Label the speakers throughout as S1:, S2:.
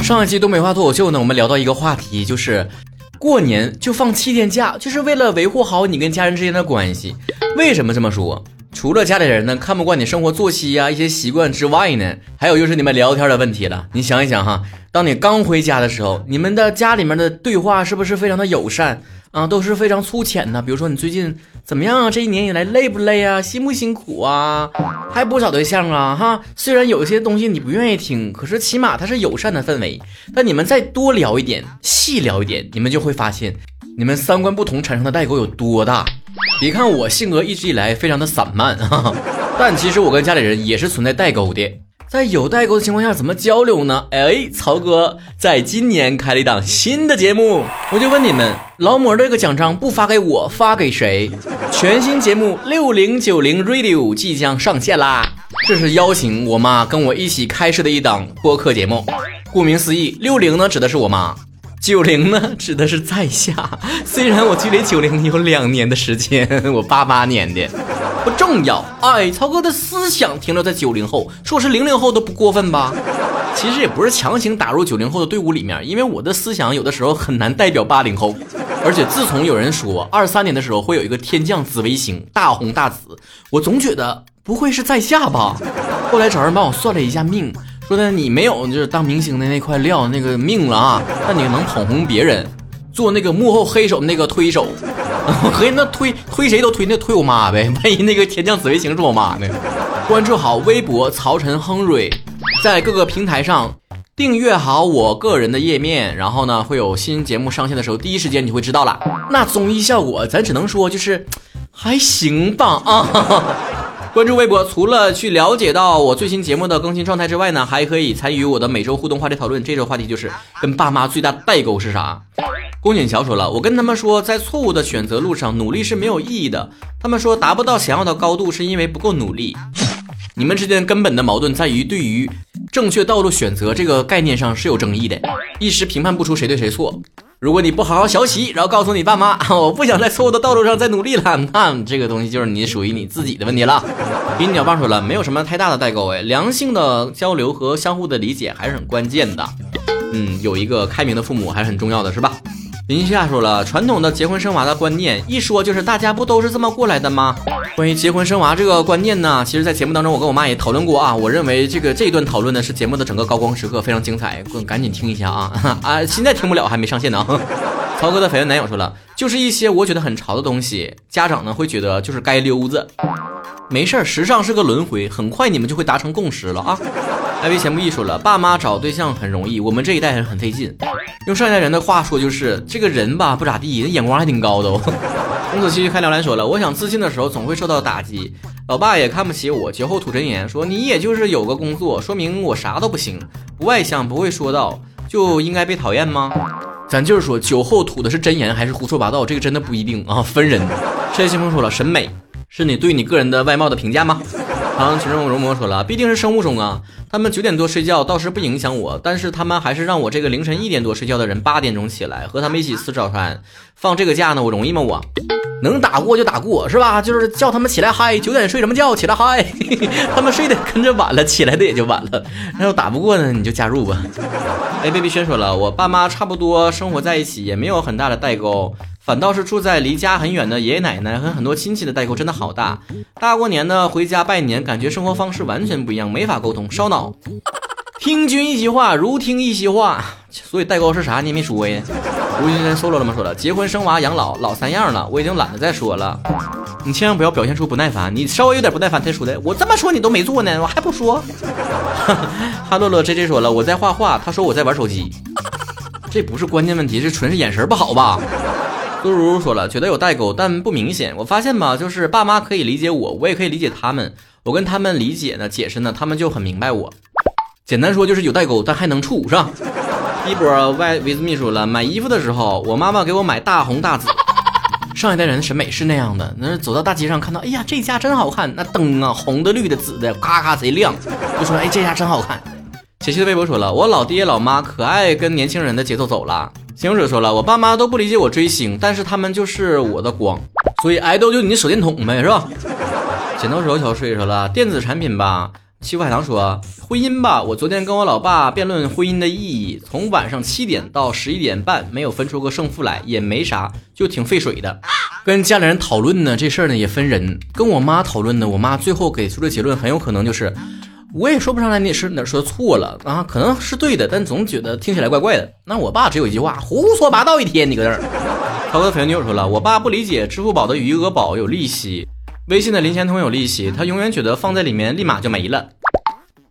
S1: 上一期东北话脱口秀呢，我们聊到一个话题，就是过年就放七天假，就是为了维护好你跟家人之间的关系。为什么这么说？除了家里人呢看不惯你生活作息呀一些习惯之外呢，还有就是你们聊天的问题了。你想一想哈，当你刚回家的时候，你们的家里面的对话是不是非常的友善？啊，都是非常粗浅的。比如说你最近怎么样啊？这一年以来累不累啊？辛不辛苦啊？还不找对象啊？哈，虽然有一些东西你不愿意听，可是起码它是友善的氛围。但你们再多聊一点，细聊一点，你们就会发现，你们三观不同产生的代沟有多大。别看我性格一直以来非常的散漫啊，但其实我跟家里人也是存在代沟的。在有代沟的情况下，怎么交流呢？哎，曹哥在今年开了一档新的节目，我就问你们，劳模这个奖章不发给我，发给谁？全新节目六零九零 Radio 即将上线啦！这是邀请我妈跟我一起开设的一档播客节目。顾名思义，六零呢指的是我妈，九零呢指的是在下。虽然我距离九零有两年的时间，我八八年的。不重要，哎，曹哥的思想停留在九零后，说是零零后都不过分吧？其实也不是强行打入九零后的队伍里面，因为我的思想有的时候很难代表八零后。而且自从有人说二三年的时候会有一个天降紫微星大红大紫，我总觉得不会是在下吧？后来找人帮我算了一下命，说的你没有就是当明星的那块料那个命了啊，但你能捧红别人，做那个幕后黑手那个推手。合计那推推谁都推那推我妈呗，万一那个天降紫薇星是我妈呢？关注好微博曹晨亨瑞，在各个平台上订阅好我个人的页面，然后呢会有新节目上线的时候，第一时间你会知道了。那综艺效果咱只能说就是还行吧啊！关注微博，除了去了解到我最新节目的更新状态之外呢，还可以参与我的每周互动话题讨论。这周话题就是跟爸妈最大的代沟是啥？宫锦桥说了，我跟他们说，在错误的选择路上努力是没有意义的。他们说达不到想要的高度是因为不够努力。你们之间根本的矛盾在于对于正确道路选择这个概念上是有争议的，一时评判不出谁对谁错。如果你不好好学习，然后告诉你爸妈，我不想在错误的道路上再努力了，那这个东西就是你属于你自己的问题了。给你鸟爸说了，没有什么太大的代沟哎，良性的交流和相互的理解还是很关键的。嗯，有一个开明的父母还是很重要的，是吧？林夏说了，传统的结婚生娃的观念，一说就是大家不都是这么过来的吗？关于结婚生娃这个观念呢，其实，在节目当中，我跟我妈也讨论过啊。我认为这个这一段讨论呢，是节目的整个高光时刻，非常精彩，赶紧听一下啊啊！现在听不了，还没上线呢。曹哥的绯闻男友说了，就是一些我觉得很潮的东西，家长呢会觉得就是该溜子。没事儿，时尚是个轮回，很快你们就会达成共识了啊。艾薇钱不易说了，爸妈找对象很容易，我们这一代人很费劲。用上一代人的话说，就是这个人吧不咋地，那眼光还挺高的。公子期开聊栏说了，我想自信的时候总会受到打击，老爸也看不起我。酒后吐真言说，你也就是有个工作，说明我啥都不行，不外向，不会说道，就应该被讨厌吗？咱就是说，酒后吐的是真言还是胡说八道，这个真的不一定啊，分人。陈新峰说了，审美是你对你个人的外貌的评价吗？然后群众容魔说了，毕竟是生物钟啊。他们九点多睡觉倒是不影响我，但是他们还是让我这个凌晨一点多睡觉的人八点钟起来和他们一起吃早餐。放这个假呢，我容易吗？我能打过就打过，是吧？就是叫他们起来嗨，九点睡什么觉？起来嗨，他们睡的跟着晚了，起来的也就晚了。那要打不过呢，你就加入吧。哎，baby 轩说了，我爸妈差不多生活在一起，也没有很大的代沟。反倒是住在离家很远的爷爷奶奶和很多亲戚的代沟真的好大。大过年的回家拜年，感觉生活方式完全不一样，没法沟通，烧脑。听君一席话，如听一席话。所以代沟是啥？你也没说呀？吴先生 solo 了吗？说了，结婚生娃养老老三样了，我已经懒得再说了。你千万不要表现出不耐烦，你稍微有点不耐烦才说的。我这么说你都没做呢，我还不说。哈乐乐 J J 说了，我在画画，他说我在玩手机。这不是关键问题，这纯是眼神不好吧？苏如如说了，觉得有代沟，但不明显。我发现吧，就是爸妈可以理解我，我也可以理解他们。我跟他们理解呢，解释呢，他们就很明白我。简单说就是有代沟，但还能处，是吧？一博 Y 维斯秘书了，买衣服的时候，我妈妈给我买大红大紫。上一代人的审美是那样的，那走到大街上看到，哎呀，这家真好看，那灯啊，红的、绿的、紫的，咔咔贼亮，就说，哎，这家真好看。琪琪的微博说了，我老爹老妈可爱跟年轻人的节奏走了。行者说了，我爸妈都不理解我追星，但是他们就是我的光。所以爱豆就你手电筒呗，是吧？剪刀手小水说了，电子产品吧。七福海棠说，婚姻吧，我昨天跟我老爸辩论婚姻的意义，从晚上七点到十一点半，没有分出个胜负来，也没啥，就挺费水的。跟家里人讨论呢，这事儿呢也分人。跟我妈讨论呢，我妈最后给出的结论很有可能就是，我也说不上来你是哪说错了啊，可能是对的，但总觉得听起来怪怪的。那我爸只有一句话，胡说八道一天，你搁这儿。涛哥粉女友说了，我爸不理解支付宝的余额宝有利息。微信的零钱通有利息，他永远觉得放在里面立马就没了。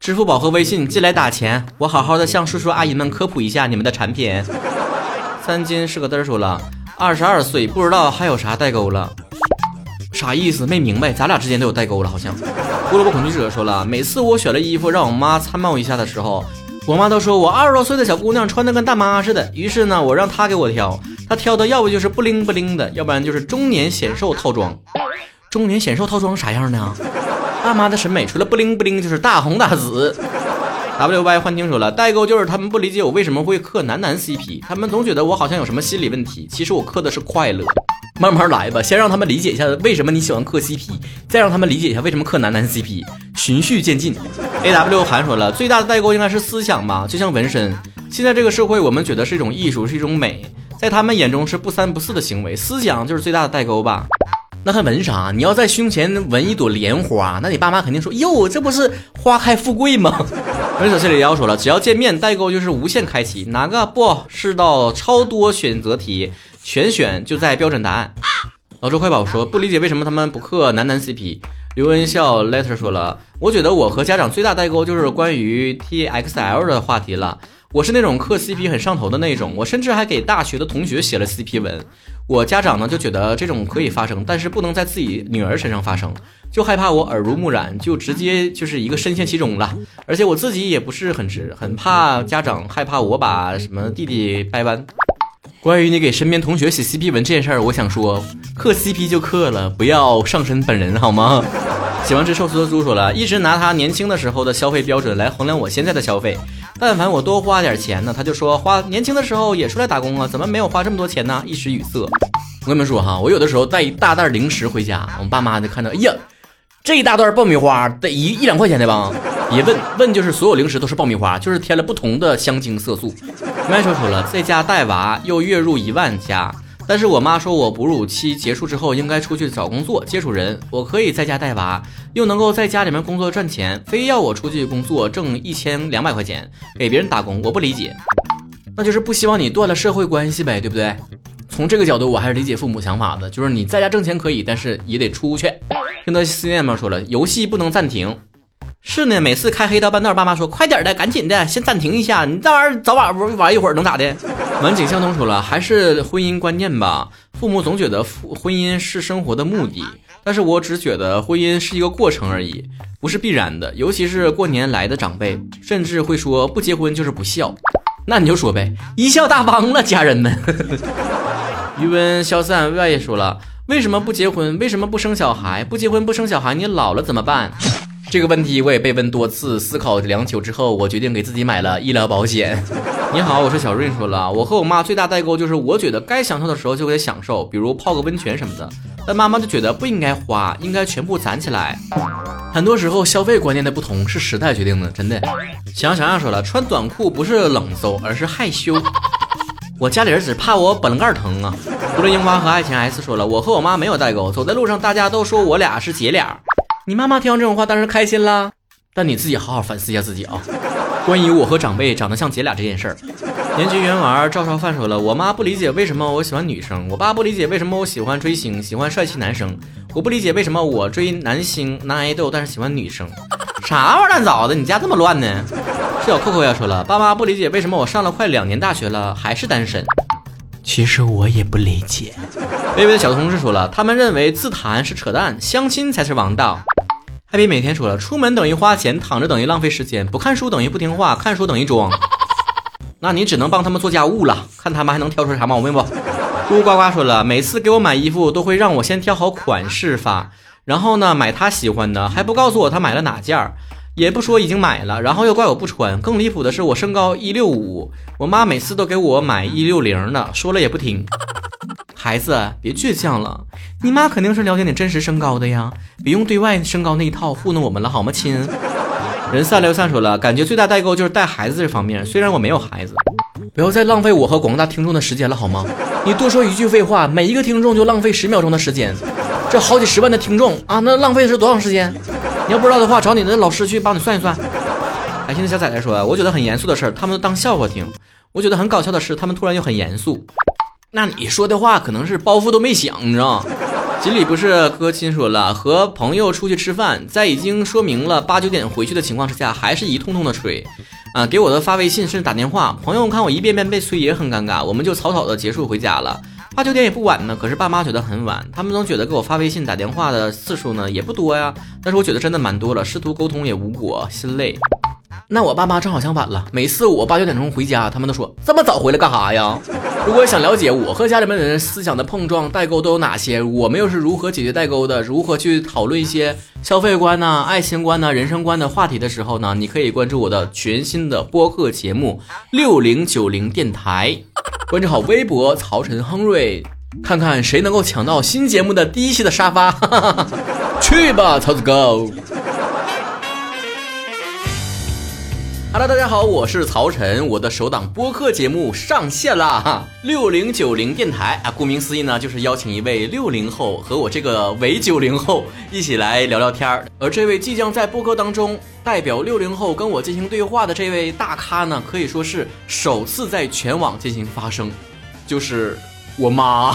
S1: 支付宝和微信进来打钱，我好好的向叔叔阿姨们科普一下你们的产品。三金是个嘚儿说了，二十二岁不知道还有啥代沟了，啥意思？没明白，咱俩之间都有代沟了好像。胡萝卜恐惧者说了，每次我选了衣服让我妈参谋一下的时候，我妈都说我二十多岁的小姑娘穿的跟大妈似的。于是呢，我让她给我挑，她挑的要不就是不灵不灵的，要不然就是中年显瘦套装。中年显瘦套装啥样呢？大妈的审美除了不灵不灵就是大红大紫。W Y 幻听说了，代沟就是他们不理解我为什么会磕男男 CP，他们总觉得我好像有什么心理问题，其实我磕的是快乐。慢慢来吧，先让他们理解一下为什么你喜欢磕 CP，再让他们理解一下为什么磕男男 CP，循序渐进。A W 韩说了，最大的代沟应该是思想吧，就像纹身，现在这个社会我们觉得是一种艺术，是一种美，在他们眼中是不三不四的行为，思想就是最大的代沟吧。那还纹啥？你要在胸前纹一朵莲花，那你爸妈肯定说哟，这不是花开富贵吗？文手这里要说了，只要见面代沟就是无限开启，哪个不是道超多选择题，全选就在标准答案。老周快宝说不理解为什么他们不刻男男 CP。刘文笑 letter 说了，我觉得我和家长最大代沟就是关于 TXL 的话题了。我是那种磕 CP 很上头的那种，我甚至还给大学的同学写了 CP 文。我家长呢就觉得这种可以发生，但是不能在自己女儿身上发生，就害怕我耳濡目染，就直接就是一个深陷其中了。而且我自己也不是很直，很怕家长害怕我把什么弟弟掰弯。关于你给身边同学写 CP 文这件事儿，我想说，磕 CP 就磕了，不要上身本人好吗？喜欢吃寿司的猪说了，一直拿他年轻的时候的消费标准来衡量我现在的消费。但凡我多花点钱呢，他就说花年轻的时候也出来打工啊，怎么没有花这么多钱呢？一时语塞。我跟你们说哈，我有的时候带一大袋零食回家，我爸妈就看到，哎呀，这一大袋爆米花得一一两块钱的吧？别问问就是所有零食都是爆米花，就是添了不同的香精色素。麦说说了，在家带娃又月入一万加。但是我妈说我哺乳期结束之后应该出去找工作，接触人。我可以在家带娃，又能够在家里面工作赚钱，非要我出去工作挣一千两百块钱给别人打工，我不理解。那就是不希望你断了社会关系呗，对不对？从这个角度，我还是理解父母想法的，就是你在家挣钱可以，但是也得出去。听到思念吗？说了，游戏不能暂停。是呢，每次开黑到半道，爸妈说快点的，赶紧的，先暂停一下。你这玩意儿早晚玩玩一会儿能咋的？晚景相同说了，还是婚姻观念吧。父母总觉得婚姻是生活的目的，但是我只觉得婚姻是一个过程而已，不是必然的。尤其是过年来的长辈，甚至会说不结婚就是不孝。那你就说呗，贻笑大方了，家人们。余温消散外也说了，为什么不结婚？为什么不生小孩？不结婚不生小孩，你老了怎么办？这个问题我也被问多次，思考良久之后，我决定给自己买了医疗保险。你好，我是小瑞。说了，我和我妈最大代沟就是，我觉得该享受的时候就得享受，比如泡个温泉什么的。但妈妈就觉得不应该花，应该全部攒起来。很多时候消费观念的不同是时代决定的，真的。想想想说了，穿短裤不是冷搜，而是害羞。我家里人只怕我本棱盖疼啊。除了樱花和爱情 S 说了，我和我妈没有代沟，走在路上大家都说我俩是姐俩。你妈妈听到这种话当然开心啦，但你自己好好反思一下自己啊。关于我和长辈长得像姐俩这件事儿，年级元玩赵少范说了，我妈不理解为什么我喜欢女生，我爸不理解为什么我喜欢追星，喜欢帅气男生，我不理解为什么我追男星男爱豆，但是喜欢女生，啥玩意儿乱糟的？你家这么乱呢？小扣扣要说了，爸妈不理解为什么我上了快两年大学了还是单身，其实我也不理解。微微的小同事说了，他们认为自谈是扯淡，相亲才是王道。艾比每天说了，出门等于花钱，躺着等于浪费时间，不看书等于不听话，看书等于装。那你只能帮他们做家务了，看他们还能挑出啥毛病不？咕呱呱说了，每次给我买衣服都会让我先挑好款式发，然后呢买他喜欢的，还不告诉我他买了哪件，也不说已经买了，然后又怪我不穿。更离谱的是，我身高一六五，我妈每次都给我买一六零的，说了也不听。孩子，别倔强了，你妈肯定是了解你真实身高的呀，别用对外身高那一套糊弄我们了，好吗，亲？人三六三说了，感觉最大代沟就是带孩子这方面，虽然我没有孩子，不要再浪费我和广大听众的时间了，好吗？你多说一句废话，每一个听众就浪费十秒钟的时间，这好几十万的听众啊，那浪费的是多长时间？你要不知道的话，找你的老师去帮你算一算。开心的小崽崽说，我觉得很严肃的事儿，他们都当笑话听；我觉得很搞笑的事，他们突然又很严肃。那你说的话可能是包袱都没响，你知道？锦鲤不是哥亲说了，和朋友出去吃饭，在已经说明了八九点回去的情况之下，还是一通通的催，啊，给我的发微信甚至打电话。朋友看我一遍遍被催也很尴尬，我们就草草的结束回家了。八九点也不晚呢，可是爸妈觉得很晚，他们总觉得给我发微信打电话的次数呢也不多呀，但是我觉得真的蛮多了，试图沟通也无果，心累。那我爸妈正好相反了，每次我八九点钟回家，他们都说这么早回来干啥呀？如果想了解我和家里面人思想的碰撞代沟都有哪些，我们又是如何解决代沟的，如何去讨论一些消费观呐、爱情观呐、人生观的话题的时候呢？你可以关注我的全新的播客节目 六零九零电台，关注好微博曹晨亨瑞，看看谁能够抢到新节目的第一期的沙发，去吧，曹子高。Hello，大家好，我是曹晨，我的首档播客节目上线啦！哈，六零九零电台啊，顾名思义呢，就是邀请一位六零后和我这个伪九零后一起来聊聊天儿。而这位即将在播客当中代表六零后跟我进行对话的这位大咖呢，可以说是首次在全网进行发声，就是我妈。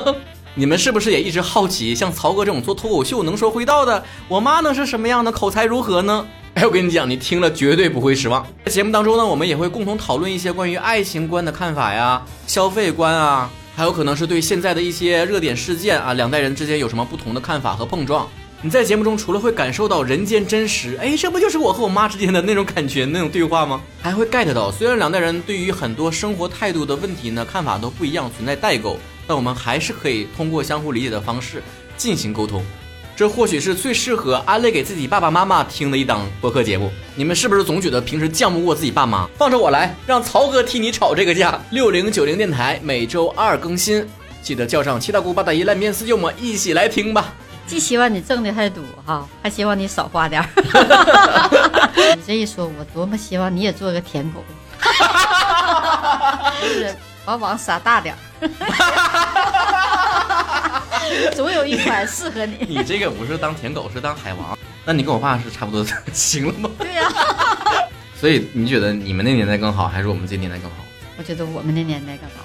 S1: 你们是不是也一直好奇，像曹哥这种做脱口秀能说会道的，我妈能是什么样的，口才如何呢？哎，我跟你讲，你听了绝对不会失望。在节目当中呢，我们也会共同讨论一些关于爱情观的看法呀、消费观啊，还有可能是对现在的一些热点事件啊，两代人之间有什么不同的看法和碰撞。你在节目中除了会感受到人间真实，哎，这不就是我和我妈之间的那种感觉、那种对话吗？还会 get 到，虽然两代人对于很多生活态度的问题呢，看法都不一样，存在代沟，但我们还是可以通过相互理解的方式进行沟通。这或许是最适合安利给自己爸爸妈妈听的一档播客节目。你们是不是总觉得平时犟不过自己爸妈？放着我来，让曹哥替你吵这个架。六零九零电台每周二更新，记得叫上七大姑八大姨烂面四舅母一起来听吧。
S2: 既希望你挣的还多哈，还希望你少花点儿。你这一说，我多么希望你也做个舔狗，就是往往撒大点儿。总有一款适合你。
S1: 你这个不是当舔狗，是当海王。那你跟我爸是差不多 行了吗？
S2: 对呀。
S1: 所以你觉得你们那年代更好，还是我们这年代更好？
S2: 我觉得我们那年代更好。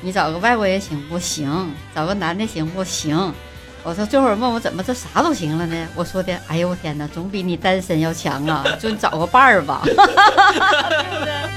S2: 你找个外国人行不行？找个男的行不行？我说这会儿问我怎么这啥都行了呢？我说的，哎呦我天哪，总比你单身要强啊！就你找个伴儿吧。对不对？